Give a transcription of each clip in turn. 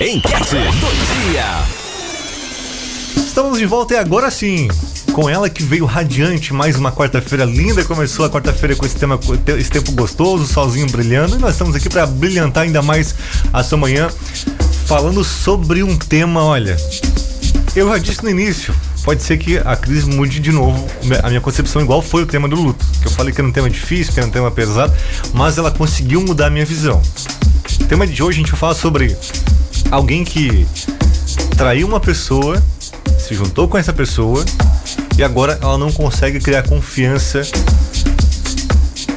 Enquete do dia. Estamos de volta e agora sim. Com ela que veio radiante, mais uma quarta-feira linda. Começou a quarta-feira com esse, tema, esse tempo gostoso, solzinho brilhando. E nós estamos aqui para brilhantar ainda mais a sua manhã, falando sobre um tema, olha. Eu já disse no início, pode ser que a crise mude de novo a minha concepção, igual foi o tema do luto. Que eu falei que era um tema difícil, que era um tema pesado, mas ela conseguiu mudar a minha visão. O tema de hoje a gente vai falar sobre alguém que traiu uma pessoa, se juntou com essa pessoa e agora ela não consegue criar confiança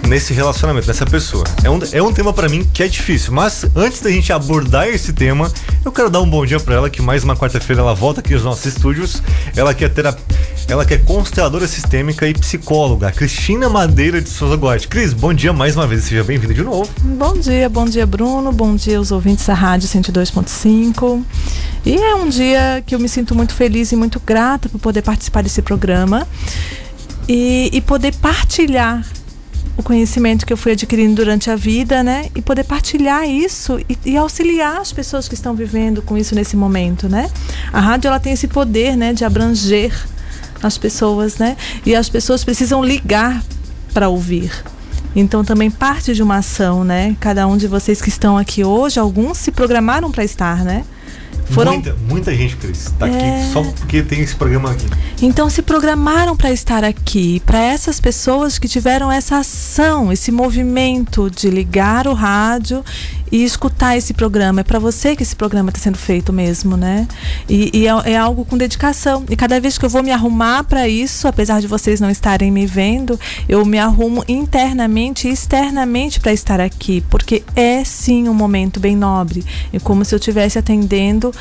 nesse relacionamento, nessa pessoa. É um, é um tema para mim que é difícil, mas antes da gente abordar esse tema, eu quero dar um bom dia para ela, que mais uma quarta-feira ela volta aqui nos nossos estúdios. Ela que é terap... ela que é consteladora sistêmica e psicóloga, Cristina Madeira de Souza Gotti. Cris, bom dia mais uma vez, seja bem-vinda de novo. Bom dia, bom dia Bruno, bom dia aos ouvintes da Rádio 102.5. E é um dia que eu me sinto muito feliz e muito grata por poder participar desse programa e, e poder partilhar o conhecimento que eu fui adquirindo durante a vida, né? E poder partilhar isso e, e, auxiliar as pessoas que estão vivendo com isso nesse momento, né? A rádio ela tem esse poder, né, de abranger as pessoas, né? E as pessoas precisam ligar para ouvir. Então também parte de uma ação, né? Cada um de vocês que estão aqui hoje, alguns se programaram para estar, né? Foram... Muita, muita gente, Cris, está é... aqui só porque tem esse programa aqui. Então se programaram para estar aqui, para essas pessoas que tiveram essa ação, esse movimento de ligar o rádio e escutar esse programa. É para você que esse programa está sendo feito mesmo, né? E, e é, é, algo com dedicação. E cada vez que eu vou me arrumar para isso, apesar de vocês não estarem me vendo, eu me arrumo internamente e externamente para estar aqui, porque é sim um momento bem nobre. É como se eu estivesse atendendo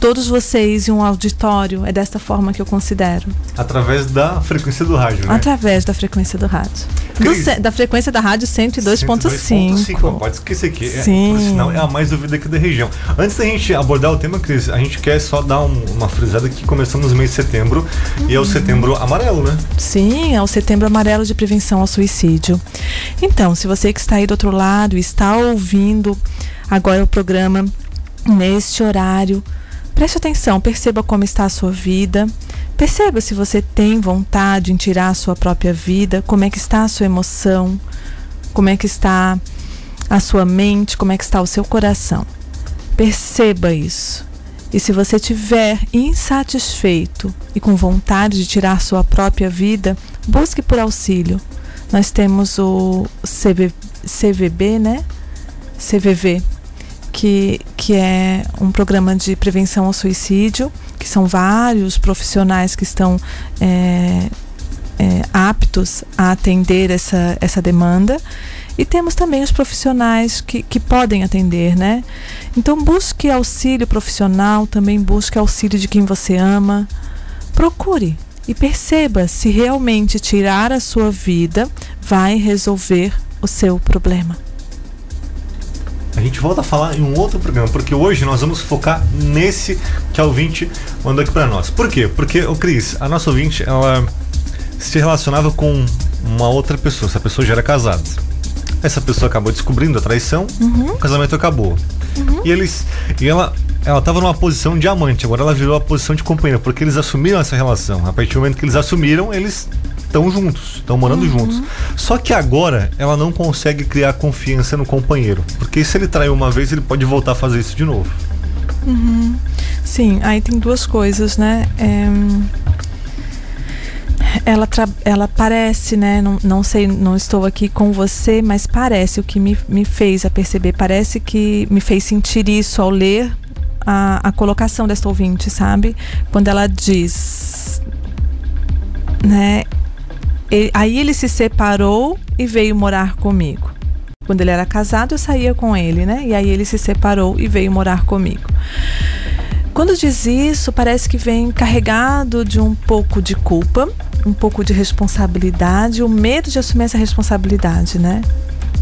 todos vocês em um auditório. É desta forma que eu considero. Através da frequência do rádio, né? Através da frequência do rádio. Do, da frequência da rádio 102.5. Pode esquecer aqui. É, sim. É, por sinal, é a mais ouvida aqui da região. Antes da gente abordar o tema, Cris, a gente quer só dar um, uma frisada que começamos no mês de setembro uhum. e é o setembro amarelo, né? Sim, é o setembro amarelo de prevenção ao suicídio. Então, se você que está aí do outro lado está ouvindo agora o programa neste horário, preste atenção, perceba como está a sua vida. Perceba se você tem vontade em tirar a sua própria vida, como é que está a sua emoção, como é que está a sua mente, como é que está o seu coração. Perceba isso. E se você estiver insatisfeito e com vontade de tirar sua própria vida, busque por auxílio. Nós temos o CV, CVB, né? CVV, que, que é um programa de prevenção ao suicídio, que são vários profissionais que estão é, é, aptos a atender essa, essa demanda. E temos também os profissionais que, que podem atender, né? Então busque auxílio profissional, também busque auxílio de quem você ama. Procure e perceba se realmente tirar a sua vida vai resolver o seu problema. A gente volta a falar em um outro programa, porque hoje nós vamos focar nesse que a ouvinte mandou aqui para nós. Por quê? Porque, o Cris, a nossa ouvinte, ela se relacionava com uma outra pessoa, essa pessoa já era casada. Essa pessoa acabou descobrindo a traição, uhum. o casamento acabou. Uhum. E eles. E ela. Ela estava numa posição de amante, agora ela virou a posição de companheira, porque eles assumiram essa relação. A partir do momento que eles assumiram, eles estão juntos, estão morando uhum. juntos. Só que agora ela não consegue criar confiança no companheiro, porque se ele traiu uma vez, ele pode voltar a fazer isso de novo. Uhum. Sim, aí tem duas coisas, né? É ela, ela parece, né? Não, não sei, não estou aqui com você, mas parece o que me, me fez a perceber. Parece que me fez sentir isso ao ler a, a colocação desta ouvinte, sabe? Quando ela diz, né? Aí ele se separou e veio morar comigo. Quando ele era casado, eu saía com ele, né? E aí ele se separou e veio morar comigo. Quando diz isso, parece que vem carregado de um pouco de culpa, um pouco de responsabilidade, o medo de assumir essa responsabilidade, né?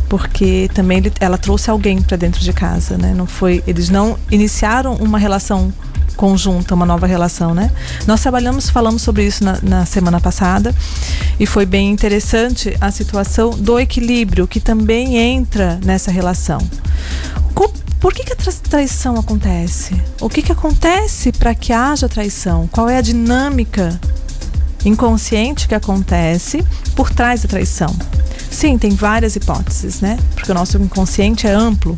Porque também ele, ela trouxe alguém para dentro de casa, né? Não foi, eles não iniciaram uma relação conjunta, uma nova relação, né? Nós trabalhamos, falamos sobre isso na, na, semana passada e foi bem interessante a situação do equilíbrio que também entra nessa relação. por que, que a traição acontece? O que, que acontece para que haja traição? Qual é a dinâmica inconsciente que acontece por trás da traição? Sim, tem várias hipóteses, né? Porque o nosso inconsciente é amplo.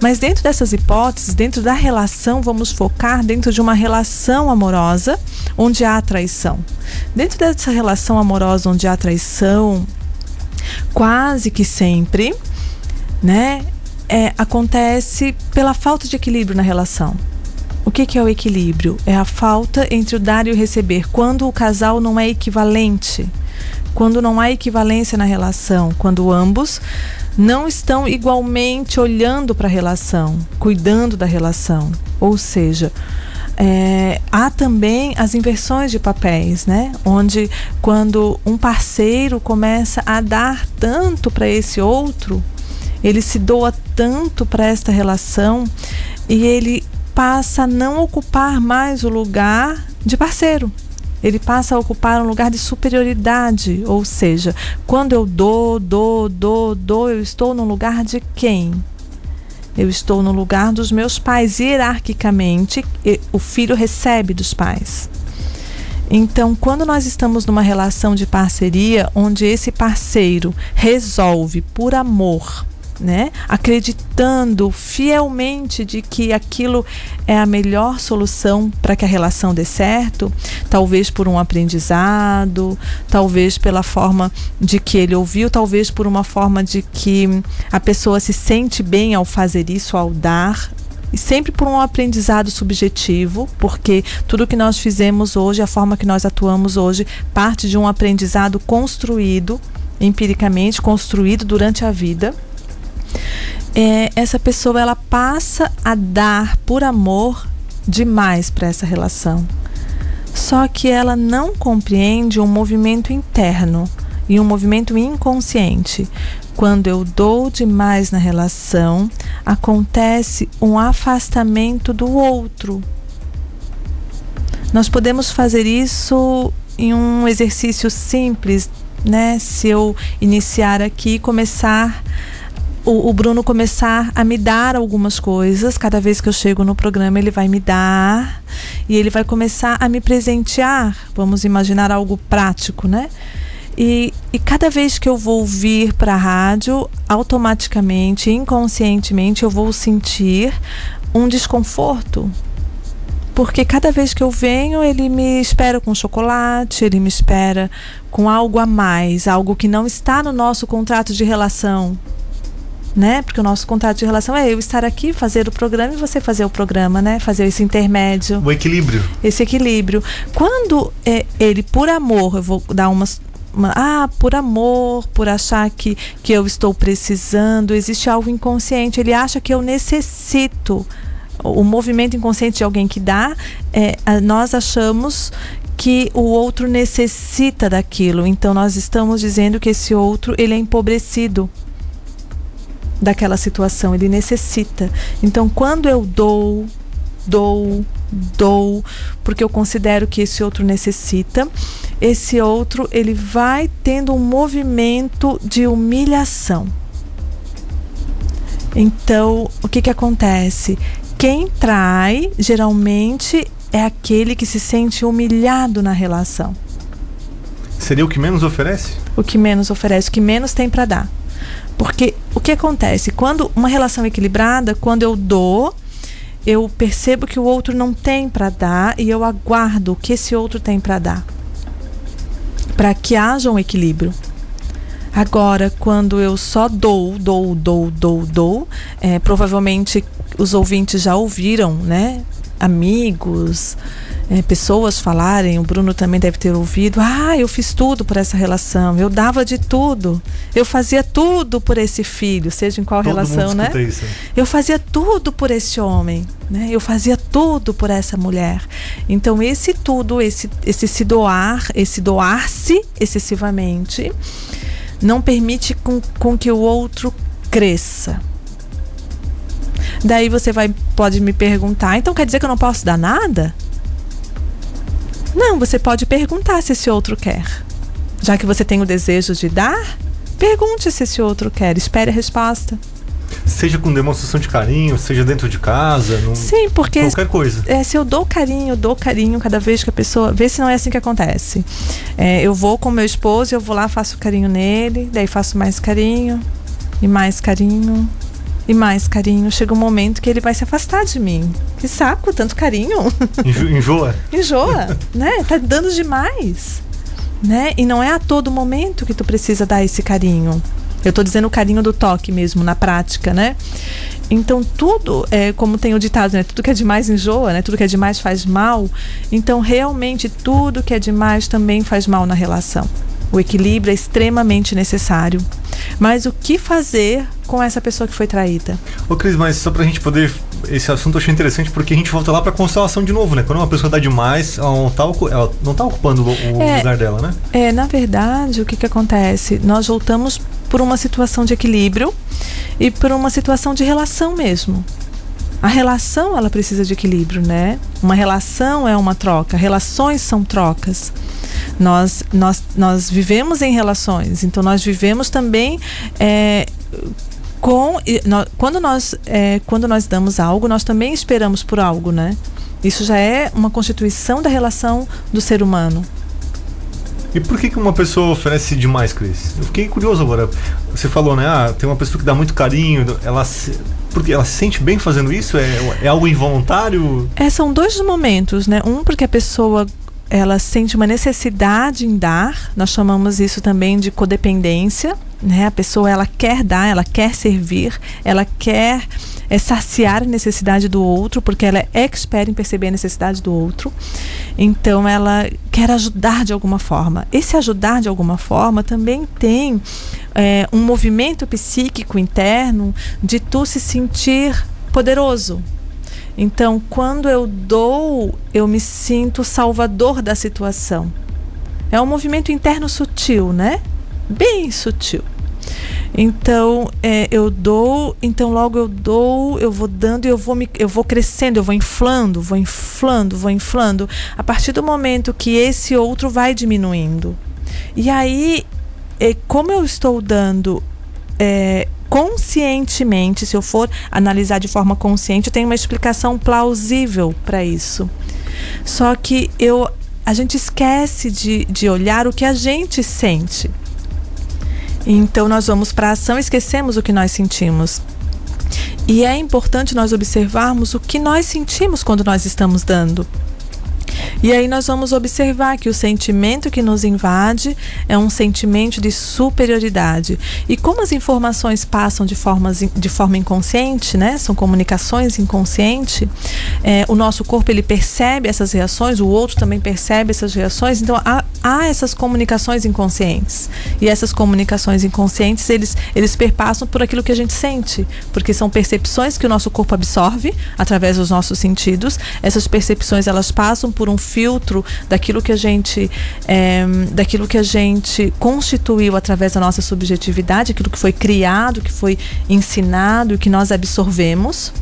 Mas dentro dessas hipóteses, dentro da relação, vamos focar dentro de uma relação amorosa onde há traição. Dentro dessa relação amorosa onde há traição, quase que sempre, né? É, acontece pela falta de equilíbrio na relação. O que, que é o equilíbrio? É a falta entre o dar e o receber. Quando o casal não é equivalente quando não há equivalência na relação, quando ambos não estão igualmente olhando para a relação, cuidando da relação. Ou seja, é, há também as inversões de papéis, né? Onde quando um parceiro começa a dar tanto para esse outro, ele se doa tanto para esta relação e ele passa a não ocupar mais o lugar de parceiro ele passa a ocupar um lugar de superioridade, ou seja, quando eu dou, dou, dou, dou, eu estou no lugar de quem? Eu estou no lugar dos meus pais. Hierarquicamente, o filho recebe dos pais. Então, quando nós estamos numa relação de parceria, onde esse parceiro resolve por amor né? Acreditando fielmente de que aquilo é a melhor solução para que a relação dê certo, talvez por um aprendizado, talvez pela forma de que ele ouviu, talvez por uma forma de que a pessoa se sente bem ao fazer isso, ao dar, e sempre por um aprendizado subjetivo, porque tudo que nós fizemos hoje, a forma que nós atuamos hoje, parte de um aprendizado construído empiricamente, construído durante a vida é, essa pessoa ela passa a dar por amor demais para essa relação. Só que ela não compreende um movimento interno e um movimento inconsciente. Quando eu dou demais na relação, acontece um afastamento do outro. Nós podemos fazer isso em um exercício simples, né? Se eu iniciar aqui e começar o, o, Bruno começar a me dar algumas coisas. Cada vez que eu chego no programa, ele vai me dar e ele vai começar a me presentear. Vamos imaginar algo prático, né? E, e cada vez que eu vou vir para a rádio, automaticamente, inconscientemente, eu vou sentir um desconforto. Porque cada vez que eu venho, ele me espera com chocolate, ele me espera com algo a mais, algo que não está no nosso contrato de relação né? Porque o nosso contrato de relação é eu estar aqui, fazer o programa e você fazer o programa, né? Fazer esse intermédio. O equilíbrio. Esse equilíbrio. Quando é, ele, por amor, eu vou dar umas uma, ah, por amor, por achar que, que eu estou precisando, existe algo inconsciente. Ele acha que eu necessito. O movimento inconsciente de alguém que dá, é, nós achamos que o outro necessita daquilo. Então nós estamos dizendo que esse outro ele é empobrecido daquela situação, ele necessita. Então, quando eu dou, dou, dou, porque eu considero que esse outro necessita, esse outro ele vai tendo um movimento de humilhação. Então, o que que acontece? Quem trai, geralmente, é aquele que se sente humilhado na relação. Seria o que menos oferece? O que menos oferece, o que menos tem para dar. Porque que acontece? Quando uma relação equilibrada, quando eu dou, eu percebo que o outro não tem para dar e eu aguardo o que esse outro tem para dar. Para que haja um equilíbrio. Agora, quando eu só dou, dou, dou, dou, dou, é, provavelmente os ouvintes já ouviram, né? Amigos, é, pessoas falarem, o Bruno também deve ter ouvido, ah, eu fiz tudo por essa relação, eu dava de tudo, eu fazia tudo por esse filho, seja em qual Todo relação, né? Isso. Eu fazia tudo por esse homem, né? Eu fazia tudo por essa mulher. Então esse tudo, esse, esse se doar, esse doar-se excessivamente, não permite com, com que o outro cresça. Daí você vai pode me perguntar, então quer dizer que eu não posso dar nada? Não, você pode perguntar se esse outro quer. Já que você tem o desejo de dar, pergunte se esse outro quer. Espere a resposta. seja com demonstração de carinho, seja dentro de casa, num, Sim, porque qualquer coisa. é, se eu dou carinho, eu dou carinho cada vez que a pessoa. Vê se não é assim que acontece. É, eu vou com meu esposo, eu vou lá, faço carinho nele, daí faço mais carinho, e mais carinho, e mais carinho. Chega um momento que ele vai se afastar de mim. Que saco, tanto carinho. Enjo- Enjoa. Enjoa, né? Tá dando demais. Né? E não é a todo momento que tu precisa dar esse carinho. Eu tô dizendo o carinho do toque mesmo, na prática, né? Então tudo, é, como tem o ditado, né? Tudo que é demais enjoa, né? Tudo que é demais faz mal. Então realmente tudo que é demais também faz mal na relação. O equilíbrio é extremamente necessário. Mas o que fazer com essa pessoa que foi traída? Ô Cris, mas só pra gente poder. Esse assunto eu achei interessante porque a gente volta lá pra constelação de novo, né? Quando uma pessoa dá demais, ela não tá, ela não tá ocupando o, o É. lugar dela, né? É, na verdade, o que, que acontece? Nós voltamos por uma situação de equilíbrio e por uma situação de relação mesmo. A relação, ela precisa de equilíbrio, né? Uma relação é uma troca, relações são trocas. Nós, nós, nós vivemos em relações, então nós vivemos também é, com. quando, nós, é, quando nós damos algo, nós também esperamos por algo, né? Isso já é uma constituição da relação do ser humano. E por que, que uma pessoa oferece demais, Cris? Eu fiquei curioso agora. Você falou, né? Ah, tem uma pessoa que dá muito carinho, ela se, porque ela se sente bem fazendo isso? É, é algo involuntário? É, são dois momentos, né? Um porque a pessoa ela sente uma necessidade em dar, nós chamamos isso também de codependência, né? A pessoa ela quer dar, ela quer servir, ela quer é, saciar a necessidade do outro, porque ela é expert em perceber a necessidade do outro. Então ela quer ajudar de alguma forma. Esse ajudar de alguma forma também tem é, um movimento psíquico interno de tu se sentir poderoso, então, quando eu dou, eu me sinto salvador da situação. É um movimento interno sutil, né? Bem sutil. Então, é, eu dou, então logo eu dou, eu vou dando e eu vou, me, eu vou crescendo, eu vou inflando, vou inflando, vou inflando. A partir do momento que esse outro vai diminuindo. E aí, é, como eu estou dando é, conscientemente, se eu for analisar de forma consciente, eu tenho uma explicação plausível para isso. Só que eu, a gente esquece de, de olhar o que a gente sente. Então nós vamos para a ação e esquecemos o que nós sentimos. E é importante nós observarmos o que nós sentimos quando nós estamos dando. E aí nós vamos observar que o sentimento que nos invade é um sentimento de superioridade. E como as informações passam de, formas, de forma inconsciente, né? São comunicações inconscientes, é, o nosso corpo ele percebe essas reações, o outro também percebe essas reações, então há, há essas comunicações inconscientes. E essas comunicações inconscientes, eles, eles perpassam por aquilo que a gente sente, porque são percepções que o nosso corpo absorve através dos nossos sentidos. Essas percepções elas passam por um filtro daquilo que a gente é, daquilo que a gente constituiu através da nossa subjetividade, aquilo que foi criado, que foi ensinado, que nós absorvemos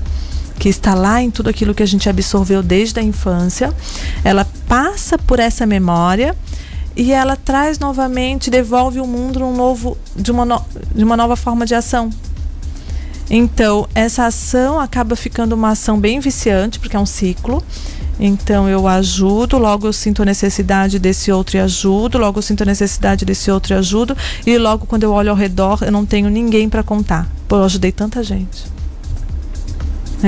que está lá em tudo aquilo que a gente absorveu desde a infância, ela passa por essa memória e ela traz novamente, devolve o mundo num novo, de, uma no, de uma nova forma de ação. Então, essa ação acaba ficando uma ação bem viciante, porque é um ciclo. Então eu ajudo, logo eu sinto a necessidade desse outro e ajudo, logo eu sinto a necessidade desse outro e ajudo, e logo quando eu olho ao redor eu não tenho ninguém para contar. Pô, eu ajudei tanta gente.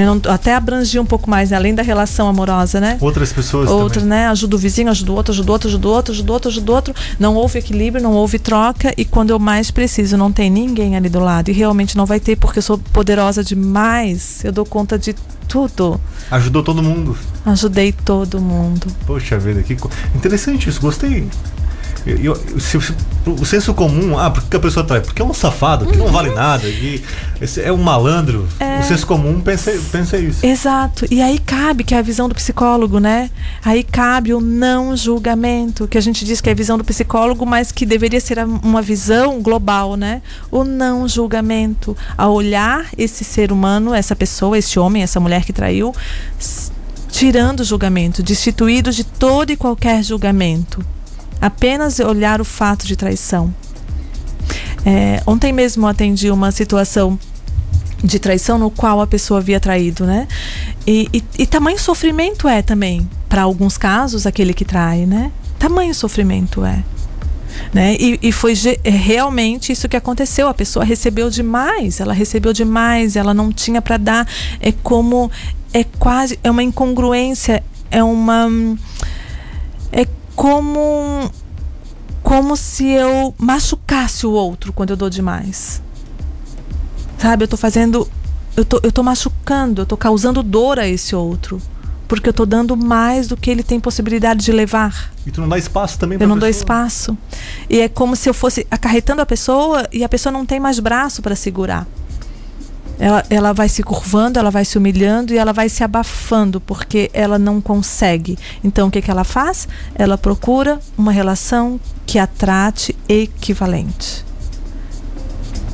Não, até abrangi um pouco mais, né? além da relação amorosa, né? Outras pessoas também. né? Ajuda o vizinho, ajuda o outro, ajuda o outro, ajuda o outro, ajuda o outro, ajuda o outro. Não houve equilíbrio, não houve troca. E quando eu mais preciso, não tem ninguém ali do lado. E realmente não vai ter, porque eu sou poderosa demais. Eu dou conta de tudo. Ajudou todo mundo. Ajudei todo mundo. Poxa vida, que co- interessante isso, gostei. Eu- eu- se- se- o senso comum, ah, por que a pessoa trai? Porque é um safado, que não vale nada, que é um malandro. É. O senso comum pensa, pensa isso. Exato. E aí cabe, que é a visão do psicólogo, né? Aí cabe o não julgamento, que a gente diz que é a visão do psicólogo, mas que deveria ser uma visão global, né? O não julgamento. A olhar esse ser humano, essa pessoa, esse homem, essa mulher que traiu, tirando o julgamento, destituído de todo e qualquer julgamento. Apenas olhar o fato de traição. É, ontem mesmo atendi uma situação de traição no qual a pessoa havia traído, né? E, e, e tamanho sofrimento é também, para alguns casos, aquele que trai, né? Tamanho sofrimento é. Né? E, e foi é, realmente isso que aconteceu. A pessoa recebeu demais, ela recebeu demais, ela não tinha para dar. É como é quase é uma incongruência, é uma é como como se eu machucasse o outro quando eu dou demais. Sabe, eu tô fazendo eu tô, eu tô machucando, eu tô causando dor a esse outro porque eu estou dando mais do que ele tem possibilidade de levar. E tu não dá espaço também Eu não pessoa. dou espaço. E é como se eu fosse acarretando a pessoa e a pessoa não tem mais braço para segurar. Ela, ela vai se curvando, ela vai se humilhando e ela vai se abafando porque ela não consegue. Então o que, que ela faz? Ela procura uma relação que a trate equivalente.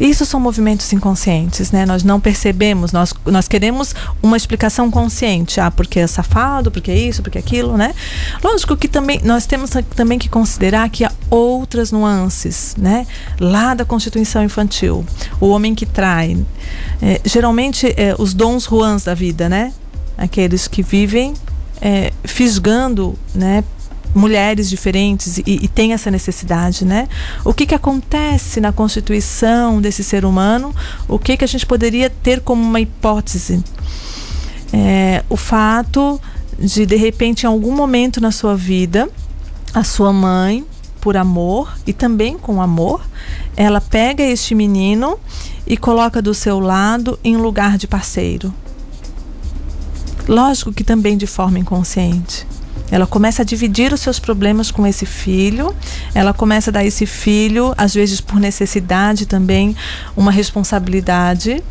Isso são movimentos inconscientes, né? Nós não percebemos, nós, nós queremos uma explicação consciente. Ah, porque é safado, porque é isso, porque é aquilo, né? Lógico que também nós temos também que considerar que há outras nuances, né? Lá da constituição infantil. O homem que trai. É, geralmente, é, os dons ruins da vida, né? Aqueles que vivem é, fisgando, né? Mulheres diferentes e, e tem essa necessidade, né? O que, que acontece na constituição desse ser humano? O que, que a gente poderia ter como uma hipótese? É, o fato de, de repente, em algum momento na sua vida, a sua mãe, por amor e também com amor, ela pega este menino e coloca do seu lado em lugar de parceiro. Lógico que também de forma inconsciente. Ela começa a dividir os seus problemas com esse filho, ela começa a dar a esse filho, às vezes por necessidade também, uma responsabilidade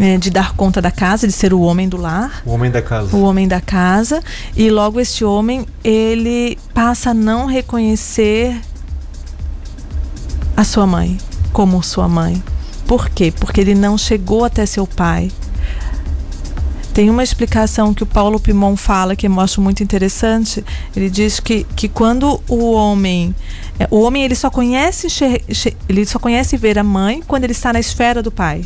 é, de dar conta da casa, de ser o homem do lar. O homem da casa. O homem da casa. E logo este homem, ele passa a não reconhecer a sua mãe como sua mãe. Por quê? Porque ele não chegou até seu pai. Tem uma explicação que o Paulo Pimon fala que eu acho muito interessante. Ele diz que, que quando o homem é, o homem ele só conhece ele só conhece ver a mãe quando ele está na esfera do pai.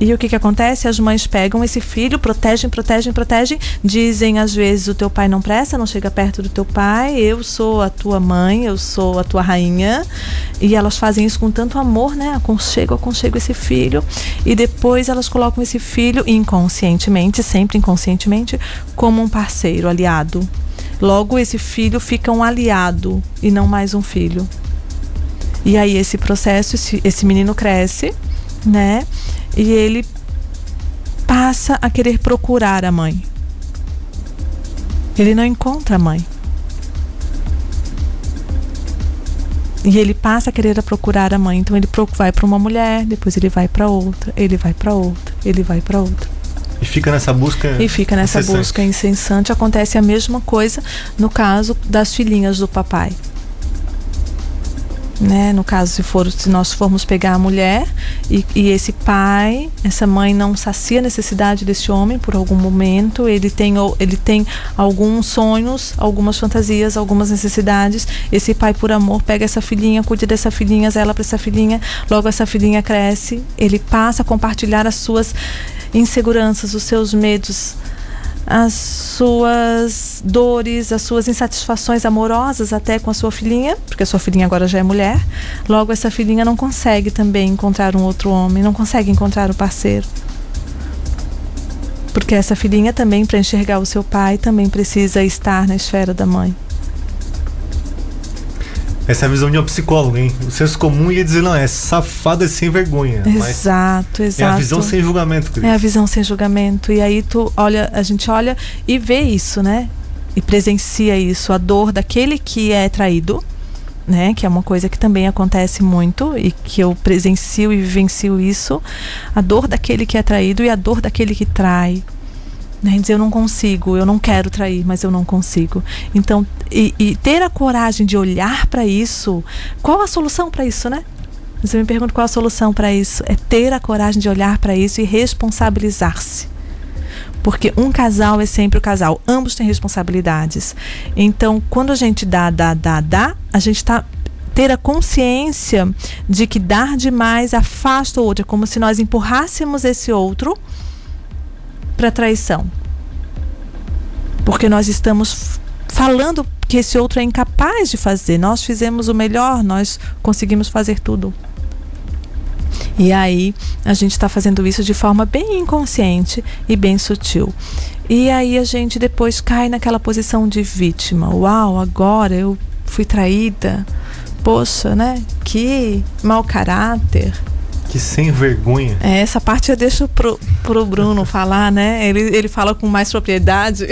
E o que, que acontece? As mães pegam esse filho, protegem, protegem, protegem, dizem às vezes o teu pai não presta, não chega perto do teu pai, eu sou a tua mãe, eu sou a tua rainha. E elas fazem isso com tanto amor, né? Aconchego, aconchego esse filho. E depois elas colocam esse filho inconscientemente, sempre inconscientemente, como um parceiro, aliado. Logo, esse filho fica um aliado e não mais um filho. E aí esse processo, esse, esse menino cresce, né? E ele passa a querer procurar a mãe. Ele não encontra a mãe. E ele passa a querer procurar a mãe. Então ele vai para uma mulher, depois ele vai para outra, ele vai para outra, ele vai para outra. E fica nessa busca. E fica nessa incessante. busca incessante. Acontece a mesma coisa no caso das filhinhas do papai né? No caso, se for, se nós formos pegar a mulher e, e, esse pai, essa mãe não sacia a necessidade desse homem por algum momento, ele tem, ele tem alguns sonhos, algumas fantasias, algumas necessidades. Esse pai, por amor, pega essa filhinha, cuida dessa filhinha, zela para essa filhinha. Logo essa filhinha cresce, ele passa a compartilhar as suas inseguranças, os seus medos, as suas dores, as suas insatisfações amorosas até com a sua filhinha, porque a sua filhinha agora já é mulher. Logo, essa filhinha não consegue também encontrar um outro homem, não consegue encontrar o parceiro. Porque essa filhinha também, para enxergar o seu pai, também precisa estar na esfera da mãe. Essa é a visão de um psicólogo, hein? O senso comum ia dizer, não, é safada sem vergonha. Exato, exato. É a visão sem julgamento, Cris. É a visão sem julgamento. E aí tu olha, a gente olha e vê isso, né? E presencia isso, a dor daquele que é traído, né? Que é uma coisa que também acontece muito e que eu presencio e vivencio isso. A dor daquele que é traído e a dor daquele que trai. Né? Dizer, eu não consigo, eu não quero trair, mas eu não consigo. Então, e, e ter a coragem de olhar para isso, qual a solução para isso, né? Você me pergunta qual a solução para isso? É ter a coragem de olhar para isso e responsabilizar-se. Porque um casal é sempre o casal, ambos têm responsabilidades. Então, quando a gente dá, dá, dá, dá, a gente está ter a consciência de que dar demais afasta o outro, é como se nós empurrássemos esse outro para traição. Porque nós estamos falando que esse outro é incapaz de fazer. Nós fizemos o melhor, nós conseguimos fazer tudo. E aí a gente está fazendo isso de forma bem inconsciente e bem sutil. E aí a gente depois cai naquela posição de vítima. Uau, agora eu fui traída. Poxa, né? Que mau caráter. Que sem vergonha. É, essa parte eu deixo pro, pro Bruno falar, né? Ele, ele fala com mais propriedade.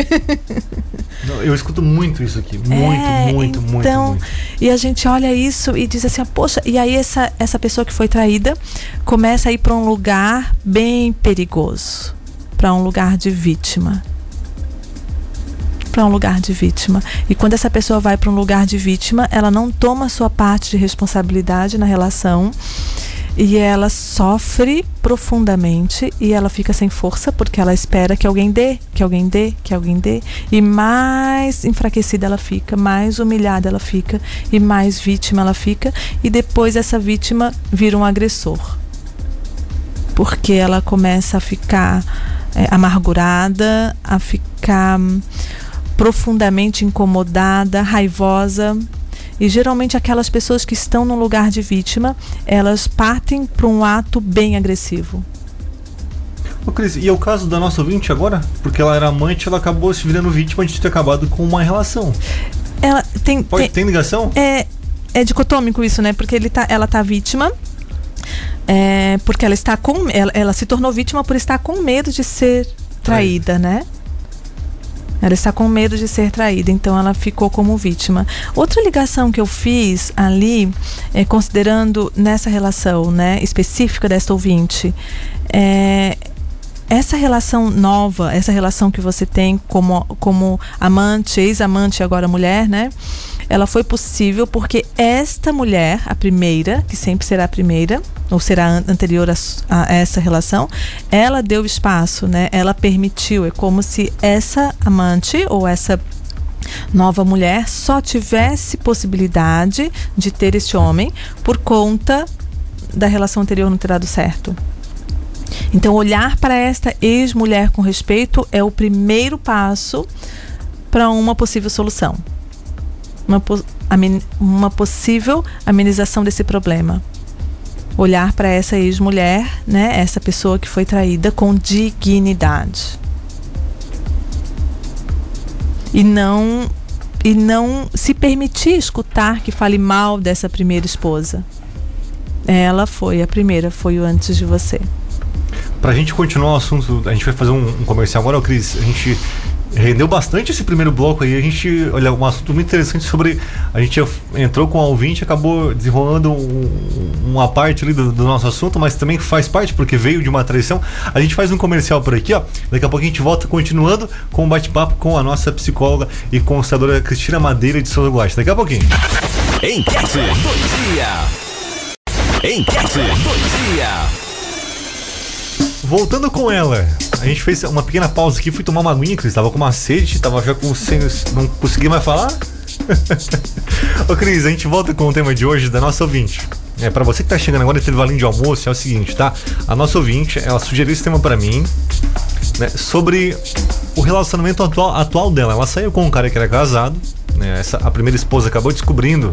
Não, eu escuto muito isso aqui. Muito, é, muito, muito, então, muito. E a gente olha isso e diz assim, poxa, e aí essa, essa pessoa que foi traída começa a ir para um lugar bem perigoso para um lugar de vítima para um lugar de vítima. E quando essa pessoa vai para um lugar de vítima, ela não toma sua parte de responsabilidade na relação e ela sofre profundamente e ela fica sem força porque ela espera que alguém dê, que alguém dê, que alguém dê. E mais enfraquecida ela fica, mais humilhada ela fica e mais vítima ela fica. E depois essa vítima vira um agressor. Porque ela começa a ficar é, amargurada, a ficar hum, profundamente incomodada, raivosa, e geralmente aquelas pessoas que estão no lugar de vítima, elas partem para um ato bem agressivo. Ô Cris, e é o caso da nossa ouvinte agora? Porque ela era amante, ela acabou se virando vítima de ter acabado com uma relação. Ela tem. Pode, tem, tem ligação? É, é dicotômico isso, né? Porque ele tá, ela tá vítima. É, porque ela está com. Ela, ela se tornou vítima por estar com medo de ser traída, né? Ela está com medo de ser traída, então ela ficou como vítima. Outra ligação que eu fiz ali, é, considerando nessa relação né, específica desta ouvinte, é, essa relação nova, essa relação que você tem como, como amante, ex-amante e agora mulher, né? Ela foi possível porque esta mulher, a primeira, que sempre será a primeira, ou será anterior a, a, essa relação, ela deu espaço, né? Ela permitiu. É como se essa amante ou essa nova mulher só tivesse possibilidade de ter esse homem por conta da relação anterior não ter dado certo. Então, olhar para esta ex-mulher com respeito é o primeiro passo para uma possível solução uma, uma possível amenização desse problema. Olhar para essa ex-mulher, né, essa pessoa que foi traída com dignidade. E não e não se permitir escutar que fale mal dessa primeira esposa. Ela foi a primeira, foi o antes de você. Pra gente continuar o assunto, a gente vai fazer um, um comercial agora, Cris. A gente rendeu bastante esse primeiro bloco aí. A gente, olha, um assunto muito interessante sobre. A gente entrou com a ouvinte, acabou desenrolando um, uma parte ali do, do, nosso assunto, mas também faz parte porque veio de uma traição. A gente faz um comercial por aqui, ó. Daqui a pouco a gente volta continuando com o um bate-papo com a nossa psicóloga e consultadora Cristina Madeira de Souza Guache. Daqui a pouquinho. Enquete do dia. Enquete do dia. Voltando com ela, a gente fez uma pequena pausa aqui, fui tomar uma aguinha, Cris, tava com uma sede, tava já com sem, não consegui mais falar. Ô Cris, a gente volta com o tema de hoje da nossa ouvinte. É, para você que tá chegando agora intervalinho de almoço, é o seguinte, tá? A nossa ouvinte, ela sugeriu esse tema para mim, né, sobre o relacionamento atual, atual dela. Ela saiu com um cara que era casado, né? Essa, a primeira esposa acabou descobrindo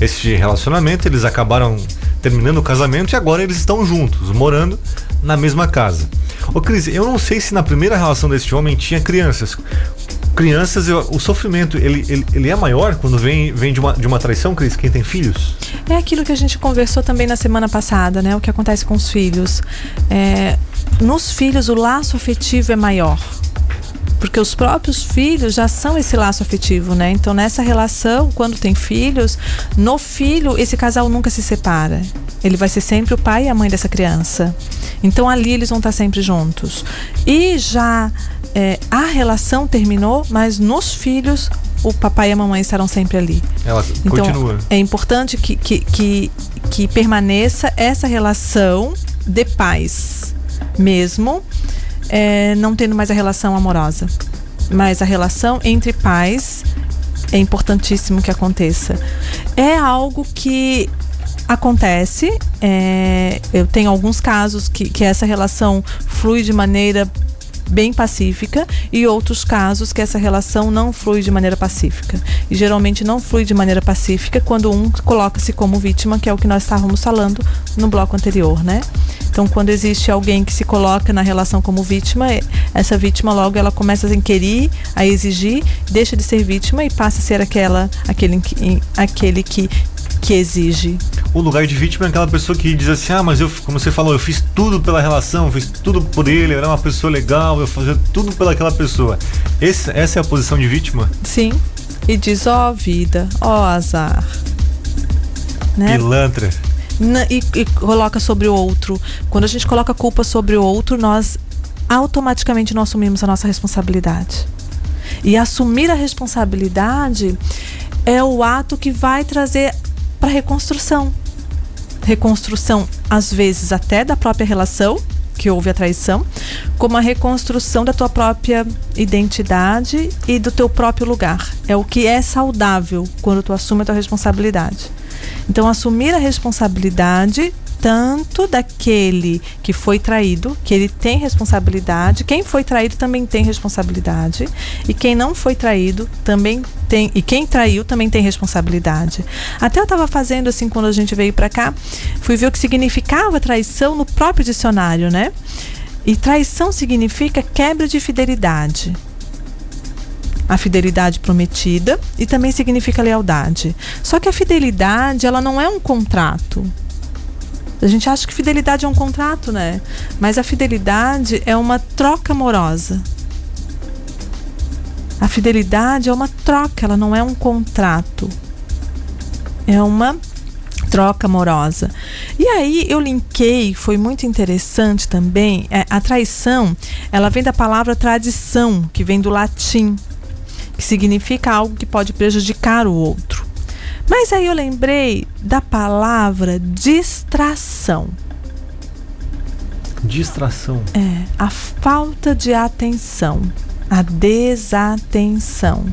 esse relacionamento, eles acabaram terminando o casamento e agora eles estão juntos, morando na mesma casa. Ô Cris, eu não sei se na primeira relação desse homem tinha crianças. Crianças, o sofrimento, ele, ele, ele, é maior quando vem, vem de, uma, de uma traição, Cris, quem tem filhos? É aquilo que a gente conversou também na semana passada, né? O que acontece com os filhos. É, nos filhos, o laço afetivo é maior porque os próprios filhos já são esse laço afetivo, né? Então nessa relação, quando tem filhos, no filho esse casal nunca se separa. Ele vai ser sempre o pai e a mãe dessa criança. Então ali eles vão estar sempre juntos. E já é, a relação terminou, mas nos filhos o papai e a mamãe estarão sempre ali. Ela então, continua. É importante que, que, que, que permaneça essa relação de paz mesmo é, não tendo mais a relação amorosa. Mas a relação entre pais é importantíssimo que aconteça. É algo que acontece. É, eu tenho alguns casos que, que essa relação flui de maneira bem pacífica e outros casos que essa relação não flui de maneira pacífica. E geralmente não flui de maneira pacífica quando um coloca-se como vítima, que é o que nós estávamos falando no bloco anterior, né? Então, quando existe alguém que se coloca na relação como vítima, essa vítima logo ela começa a inquirir, a exigir, deixa de ser vítima e passa a ser aquela, aquele, aquele que que exige. O lugar de vítima é aquela pessoa que diz assim: ah, mas eu, como você falou, eu fiz tudo pela relação, eu fiz tudo por ele, eu era uma pessoa legal, eu fazia tudo pelaquela pessoa. Esse, essa é a posição de vítima? Sim. E diz: ó oh, vida, ó oh, azar. Né? Pilantra. E, e coloca sobre o outro. Quando a gente coloca a culpa sobre o outro, nós automaticamente não assumimos a nossa responsabilidade. E assumir a responsabilidade é o ato que vai trazer para reconstrução. Reconstrução, às vezes, até da própria relação, que houve a traição, como a reconstrução da tua própria identidade e do teu próprio lugar. É o que é saudável quando tu assume a tua responsabilidade. Então, assumir a responsabilidade tanto daquele que foi traído, que ele tem responsabilidade, quem foi traído também tem responsabilidade, e quem não foi traído também tem, e quem traiu também tem responsabilidade. Até eu estava fazendo assim quando a gente veio para cá, fui ver o que significava traição no próprio dicionário, né? E traição significa quebra de fidelidade a fidelidade prometida e também significa lealdade. Só que a fidelidade, ela não é um contrato. A gente acha que fidelidade é um contrato, né? Mas a fidelidade é uma troca amorosa. A fidelidade é uma troca, ela não é um contrato. É uma troca amorosa. E aí eu linkei, foi muito interessante também, é, a traição, ela vem da palavra tradição, que vem do latim, que significa algo que pode prejudicar o outro. Mas aí eu lembrei da palavra distração. Distração. É, a falta de atenção, a desatenção.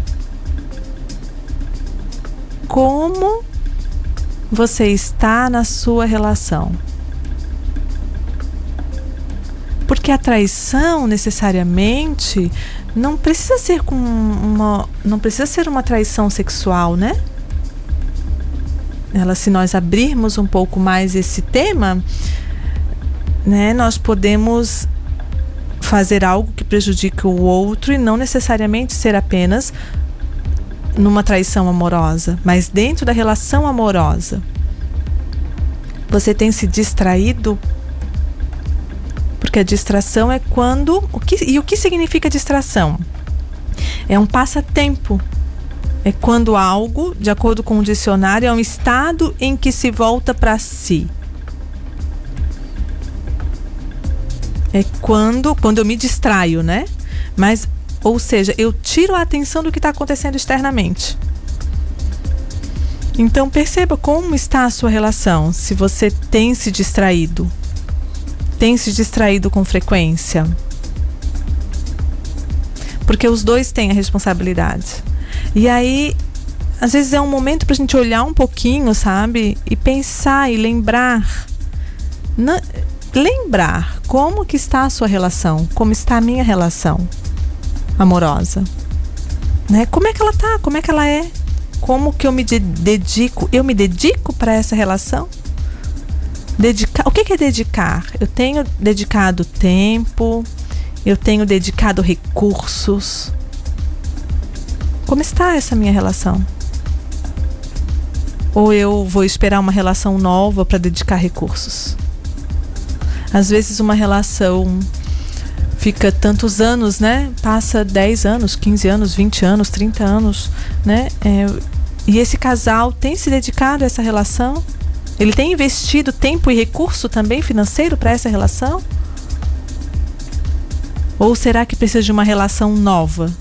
Como você está na sua relação? Porque a traição necessariamente não precisa ser com uma não precisa ser uma traição sexual, né? Ela, se nós abrirmos um pouco mais esse tema, né, nós podemos fazer algo que prejudique o outro e não necessariamente ser apenas numa traição amorosa, mas dentro da relação amorosa. Você tem se distraído? Porque a distração é quando. O que, e o que significa distração? É um passatempo é quando algo, de acordo com o dicionário, é um estado em que se volta para si. É quando, quando eu me distraio, né? Mas, ou seja, eu tiro a atenção do que está acontecendo externamente. Então perceba como está a sua relação, se você tem se distraído. Tem se distraído com frequência. Porque os dois têm a responsabilidade. E aí, às vezes é um momento para a gente olhar um pouquinho, sabe? E pensar e lembrar. Na, lembrar como que está a sua relação, como está a minha relação amorosa. Né? Como é que ela tá? Como é que ela é? Como que eu me dedico? Eu me dedico para essa relação? Dedicar, o que, que é dedicar? Eu tenho dedicado tempo, eu tenho dedicado recursos, como está essa minha relação? Ou eu vou esperar uma relação nova para dedicar recursos? Às vezes uma relação fica tantos anos, né? Passa 10 anos, 15 anos, 20 anos, 30 anos, né? É, e esse casal tem se dedicado a essa relação? Ele tem investido tempo e recurso também financeiro para essa relação? Ou será que precisa de uma relação nova?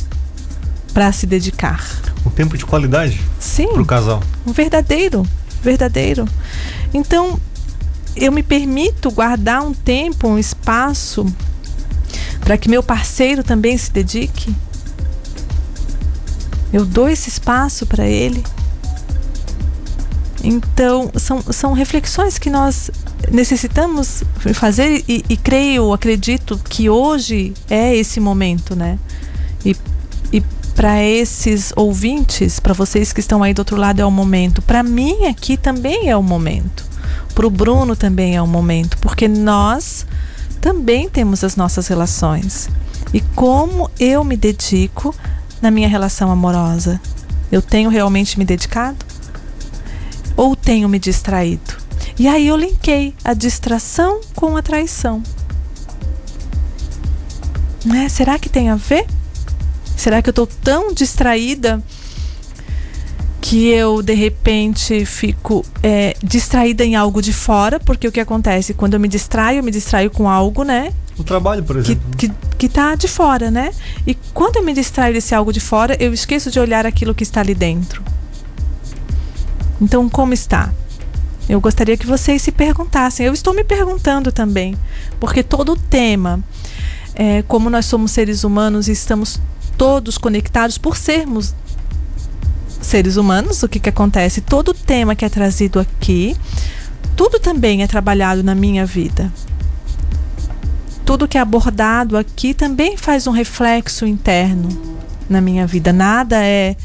Para se dedicar. Um tempo de qualidade? Sim. Para o casal. Um verdadeiro, verdadeiro. Então, eu me permito guardar um tempo, um espaço para que meu parceiro também se dedique. Eu dou esse espaço para ele. Então, são, são reflexões que nós necessitamos fazer e, e creio, acredito que hoje é esse momento, né? E, para esses ouvintes, para vocês que estão aí do outro lado, é o momento. Para mim aqui também é o momento. Para o Bruno também é o momento, porque nós também temos as nossas relações. E como eu me dedico na minha relação amorosa? Eu tenho realmente me dedicado? Ou tenho me distraído? E aí eu linkei a distração com a traição. Né? Será que tem a ver? Será que eu estou tão distraída que eu de repente fico é, distraída em algo de fora? Porque o que acontece quando eu me distraio, eu me distraio com algo, né? O trabalho, por exemplo. Que, que, que tá de fora, né? E quando eu me distraio desse algo de fora, eu esqueço de olhar aquilo que está ali dentro. Então, como está? Eu gostaria que vocês se perguntassem. Eu estou me perguntando também, porque todo o tema, é, como nós somos seres humanos e estamos todos conectados por sermos seres humanos, o que, que acontece? Todo tema que é trazido aqui, tudo também é trabalhado na minha vida tudo que é abordado aqui também faz um reflexo interno na minha vida. Nada é,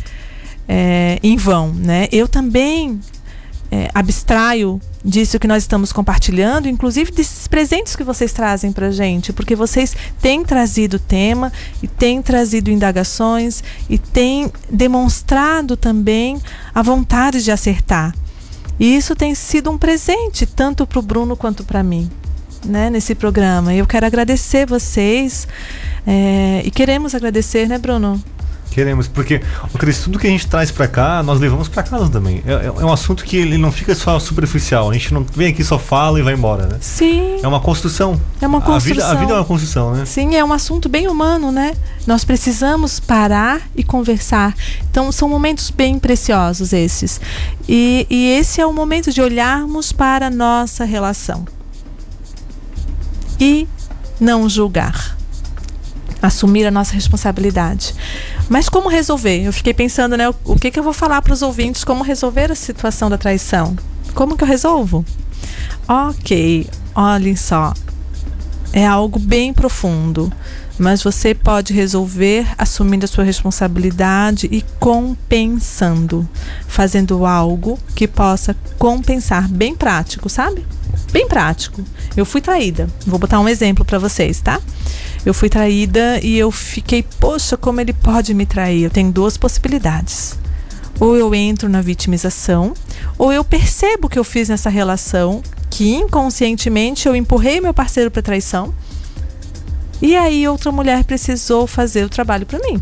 é em vão, né? Eu também é, abstraio disso que nós estamos compartilhando, inclusive desses presentes que vocês trazem para gente, porque vocês têm trazido tema e têm trazido indagações e têm demonstrado também a vontade de acertar. E isso tem sido um presente tanto para o Bruno quanto para mim né, nesse programa. Eu quero agradecer vocês é, e queremos agradecer, né, Bruno? Queremos, porque o Cris, tudo que a gente traz para cá, nós levamos para casa também. É, é, um assunto que ele não fica só superficial. A gente não vem aqui só fala e vai embora, né? Sim. É uma construção. É uma construção. A vida, a vida é uma construção, né? Sim, é um assunto bem humano, né? Nós precisamos parar e conversar. Então, são momentos bem preciosos esses. E, e esse é o momento de olharmos para a nossa relação e não julgar. Assumir a nossa responsabilidade. Mas como resolver? Eu fiquei pensando, né? O que, que eu vou falar para os ouvintes? Como resolver a situação da traição? Como que eu resolvo? Ok, olhem só. É algo bem profundo mas você pode resolver assumindo a sua responsabilidade e compensando, fazendo algo que possa compensar, bem prático, sabe? Bem prático. Eu fui traída. Vou botar um exemplo para vocês, tá? Eu fui traída e eu fiquei, poxa, como ele pode me trair? Eu tenho duas possibilidades. Ou eu entro na vitimização, ou eu percebo que eu fiz nessa relação, que inconscientemente eu empurrei meu parceiro para traição e aí outra mulher precisou fazer o trabalho para mim.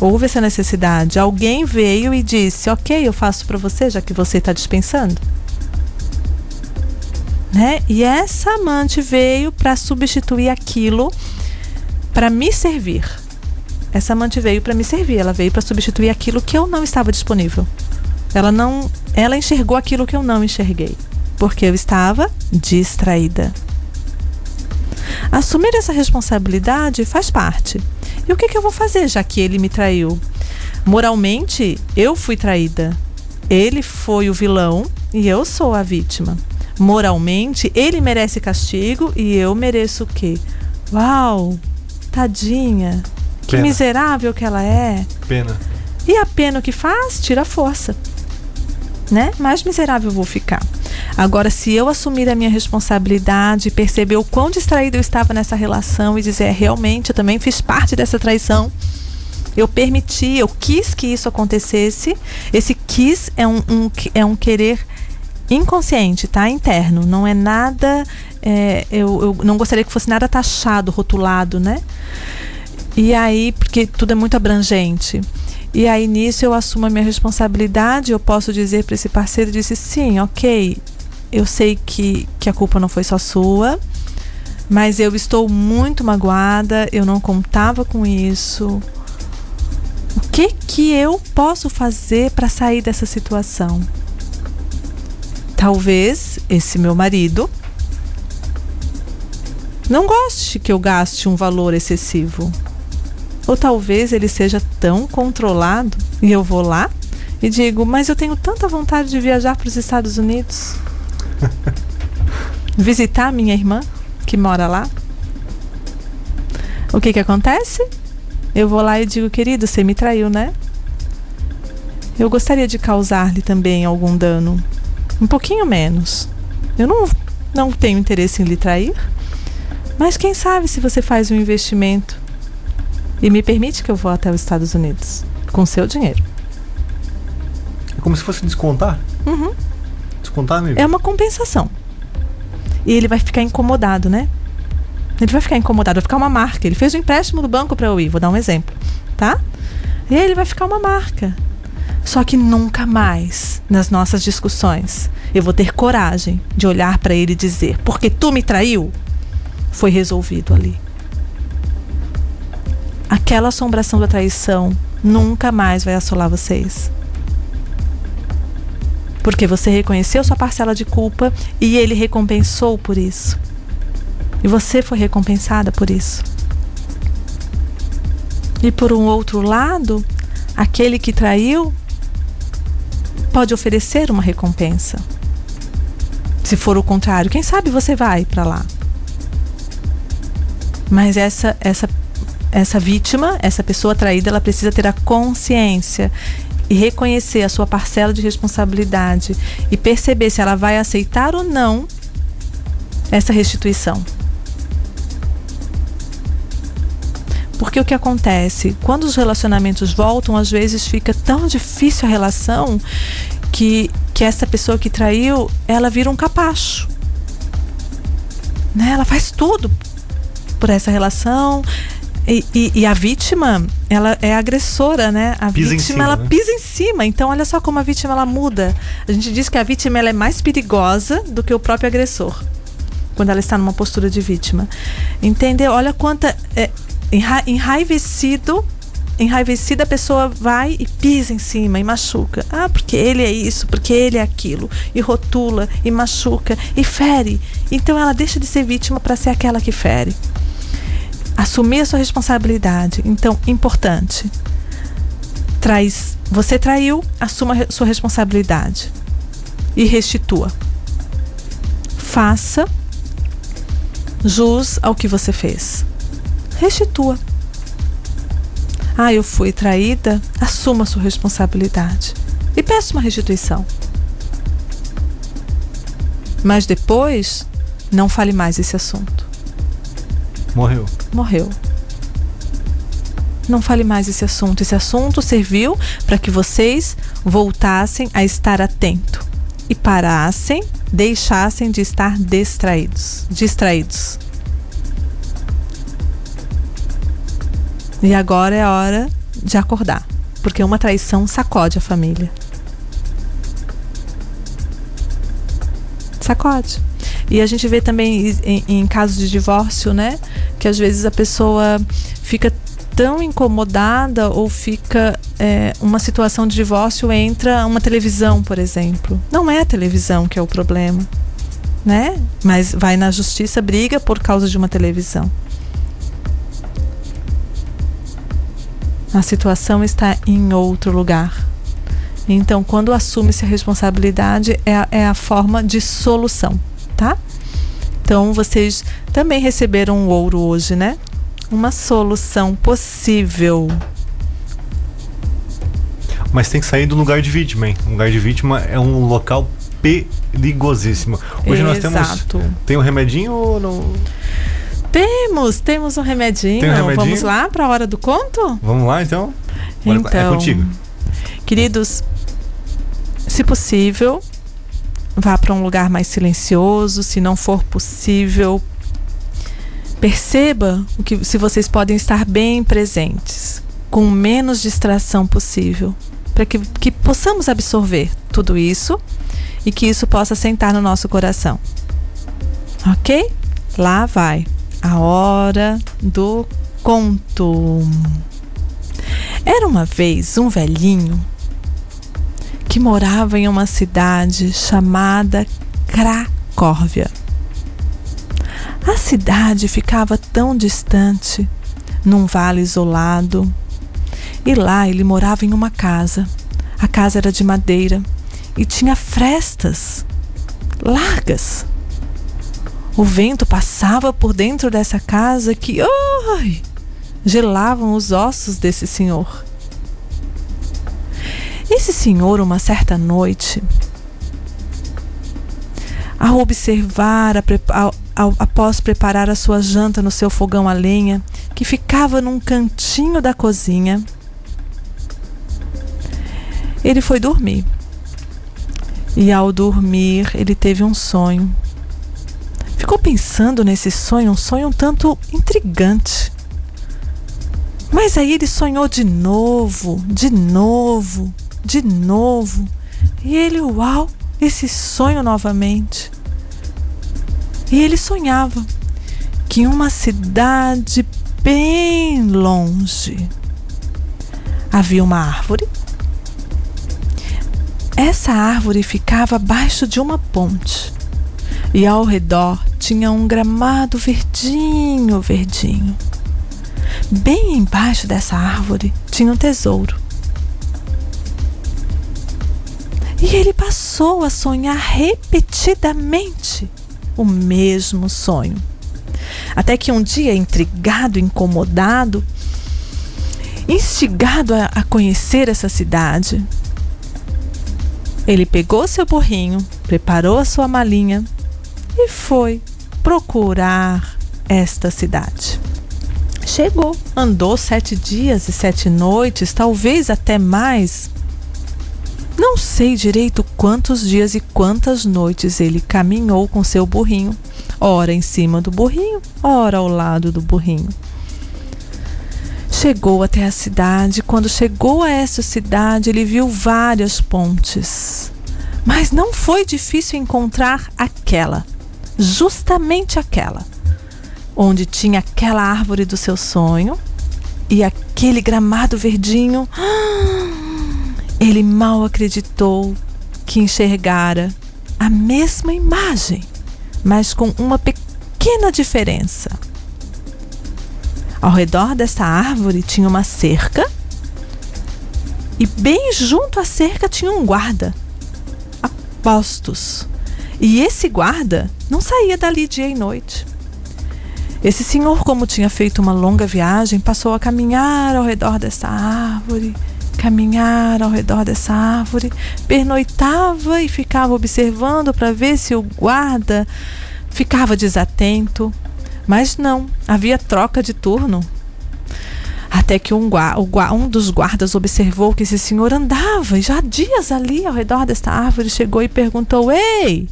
Houve essa necessidade. Alguém veio e disse: Ok, eu faço para você, já que você está dispensando. Né? E essa amante veio para substituir aquilo para me servir. Essa amante veio para me servir, ela veio para substituir aquilo que eu não estava disponível. Ela não, ela enxergou aquilo que eu não enxerguei, porque eu estava distraída. Assumir essa responsabilidade faz parte. E o que, que eu vou fazer já que ele me traiu? Moralmente, eu fui traída. Ele foi o vilão e eu sou a vítima. Moralmente, ele merece castigo e eu mereço o quê? Uau, tadinha. Que pena. miserável que ela é. Pena. E a pena o que faz? Tira a força. Né? Mais miserável eu vou ficar. Agora, se eu assumir a minha responsabilidade, perceber o quão distraído eu estava nessa relação e dizer, é, realmente, eu também fiz parte dessa traição. Eu permiti, eu quis que isso acontecesse. Esse quis é um, um é um querer inconsciente, tá? Interno. Não é nada. É, eu, eu não gostaria que fosse nada taxado, rotulado, né? E aí, porque tudo é muito abrangente. E aí nisso eu assumo a minha responsabilidade, eu posso dizer para esse parceiro, disse sim, ok, eu sei que, que a culpa não foi só sua, mas eu estou muito magoada, eu não contava com isso. O que que eu posso fazer para sair dessa situação? Talvez esse meu marido não goste que eu gaste um valor excessivo. Ou talvez ele seja tão controlado e eu vou lá e digo: Mas eu tenho tanta vontade de viajar para os Estados Unidos, visitar minha irmã que mora lá. O que que acontece? Eu vou lá e digo: Querido, você me traiu, né? Eu gostaria de causar-lhe também algum dano, um pouquinho menos. Eu não, não tenho interesse em lhe trair, mas quem sabe se você faz um investimento e me permite que eu vou até os Estados Unidos com seu dinheiro. É como se fosse descontar? Uhum. Descontar, amigo? É uma compensação. E ele vai ficar incomodado, né? Ele vai ficar incomodado, vai ficar uma marca. Ele fez um empréstimo do banco para eu ir, vou dar um exemplo, tá? E aí ele vai ficar uma marca. Só que nunca mais, nas nossas discussões, eu vou ter coragem de olhar para ele e dizer: porque tu me traiu? Foi resolvido ali. Aquela assombração da traição nunca mais vai assolar vocês. Porque você reconheceu sua parcela de culpa e ele recompensou por isso. E você foi recompensada por isso. E por um outro lado, aquele que traiu pode oferecer uma recompensa. Se for o contrário, quem sabe você vai para lá. Mas essa essa essa vítima, essa pessoa traída, ela precisa ter a consciência e reconhecer a sua parcela de responsabilidade e perceber se ela vai aceitar ou não essa restituição. Porque o que acontece? Quando os relacionamentos voltam, às vezes fica tão difícil a relação que, que essa pessoa que traiu, ela vira um capacho. Né? Ela faz tudo por essa relação. E, e, e, a vítima, ela é agressora, né? A Pisa vítima, cima, ela né? pisa em cima. Então, olha só como a vítima, ela muda. A gente diz que a vítima, ela é mais perigosa do que o próprio agressor. Quando ela está numa postura de vítima. Entendeu? Olha quanta... É, enra enraivecido enraivecida a pessoa vai e pisa em cima e machuca. Ah, porque ele é isso, porque ele é aquilo. E rotula, e machuca, e fere. Então ela deixa de ser vítima para ser aquela que fere. Assumir a sua responsabilidade. Então, importante. Traz, você traiu, assuma a sua responsabilidade. E restitua. Faça jus ao que você fez. Restitua. Ah, eu fui traída, assuma a sua responsabilidade e peça uma restituição. Mas depois, não fale mais esse assunto. Morreu. Morreu. Não fale mais esse assunto. Esse assunto serviu para que vocês voltassem a estar atento e parassem, deixassem de estar distraídos, distraídos. E agora é hora de acordar, porque uma traição sacode a família. Sacode. E a gente vê também em, em casos de divórcio, né? Que às vezes a pessoa fica tão incomodada ou fica é, uma situação de divórcio entra uma televisão, por exemplo. Não é a televisão que é o problema, né? Mas vai na justiça, briga por causa de uma televisão. A situação está em outro lugar. Então, quando assume-se a responsabilidade, é a, é a forma de solução, tá? Então, vocês também receberam um ouro hoje, né? Uma solução possível. Mas tem que sair do lugar de vítima, hein? O lugar de vítima é um local perigosíssimo. Hoje nós temos. Exato. Tem um remedinho ou não? Temos, temos um remedinho. Tem um remedinho? Vamos lá para a hora do conto? Vamos lá então? Agora É Então, contigo. Queridos, se possível, vá para um lugar mais silencioso. Se não for possível, perceba o que, se vocês podem estar bem presentes, com menos distração possível, para que, que possamos absorver tudo isso e que isso possa sentar no nosso coração. Ok? Lá vai a hora do conto. Era uma vez um velhinho que morava em uma cidade chamada Cracóvia. A cidade ficava tão distante, num vale isolado, e lá ele morava em uma casa, A casa era de madeira e tinha frestas largas. O vento passava por dentro dessa casa que ai, gelavam os ossos desse senhor. Esse senhor, uma certa noite, ao observar, a, ao, ao, após preparar a sua janta no seu fogão a lenha, que ficava num cantinho da cozinha, ele foi dormir. E ao dormir, ele teve um sonho. Ficou pensando nesse sonho, um sonho um tanto intrigante. Mas aí ele sonhou de novo, de novo, de novo. E ele, uau, esse sonho novamente. E ele sonhava que em uma cidade bem longe havia uma árvore. Essa árvore ficava abaixo de uma ponte e ao redor tinha um gramado verdinho, verdinho. Bem embaixo dessa árvore tinha um tesouro. E ele passou a sonhar repetidamente o mesmo sonho. Até que um dia, intrigado, incomodado, instigado a, conhecer essa cidade, ele pegou seu burrinho, preparou a sua malinha e foi procurar esta cidade. Chegou, andou sete dias e sete noites, talvez até mais, não sei direito quantos dias e quantas noites ele caminhou com seu burrinho, ora em cima do burrinho, ora ao lado do burrinho. Chegou até a cidade. Quando chegou a essa cidade, ele viu várias pontes. Mas não foi difícil encontrar aquela, justamente aquela, onde tinha aquela árvore do seu sonho e aquele gramado verdinho. Ele mal acreditou que enxergara a mesma imagem, mas com uma pequena diferença. Ao redor dessa árvore tinha uma cerca e bem junto à cerca tinha um guarda, a postos. E esse guarda não saía dali dia e noite. Esse senhor, como tinha feito uma longa viagem, passou a caminhar ao redor dessa árvore caminhar ao redor dessa árvore, pernoitava e ficava observando para ver se o guarda ficava desatento. Mas não, havia troca de turno. Até que um, um, dos guardas observou que esse senhor andava já há dias ali ao redor desta árvore chegou e perguntou: Ei,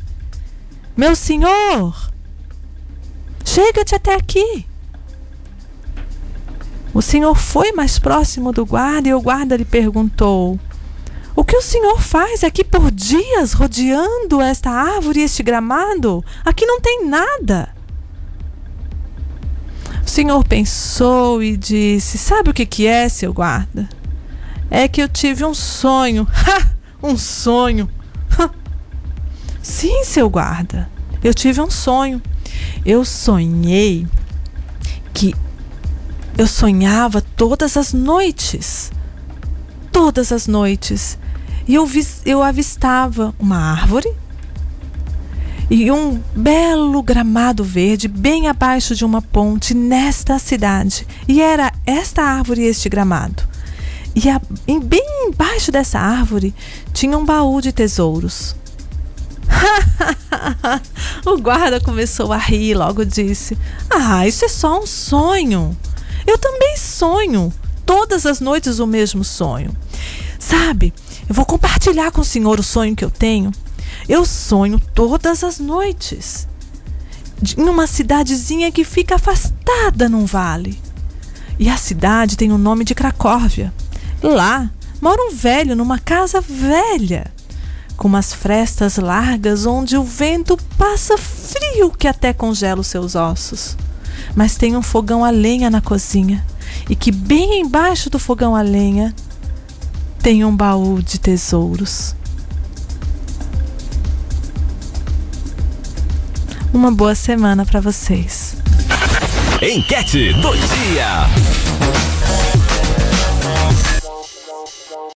meu senhor, chega-te até aqui. O senhor foi mais próximo do guarda e o guarda lhe perguntou: O que o senhor faz aqui por dias rodeando esta árvore e este gramado? Aqui não tem nada. O senhor pensou e disse: Sabe o que, que é, seu guarda? É que eu tive um sonho. Um sonho. Sim, seu guarda. Eu tive um sonho. Eu sonhei que eu sonhava todas as noites. Todas as noites. E eu, vi, eu avistava uma árvore e um belo gramado verde bem abaixo de uma ponte nesta cidade. E era esta árvore e este gramado. E a, em, bem embaixo dessa árvore tinha um baú de tesouros. o guarda começou a rir e logo disse: Ah, isso é só um sonho. Eu também sonho todas as noites o mesmo sonho. Sabe, eu vou compartilhar com o senhor o sonho que eu tenho. Eu sonho todas as noites em uma cidadezinha que fica afastada num vale. E a cidade tem o nome de Cracóvia. Lá mora um velho numa casa velha, com umas frestas largas onde o vento passa frio que até congela os seus ossos mas tem um fogão a lenha na cozinha e que bem embaixo do fogão a lenha tem um baú de tesouros. Uma boa semana para vocês. Enquete do dia.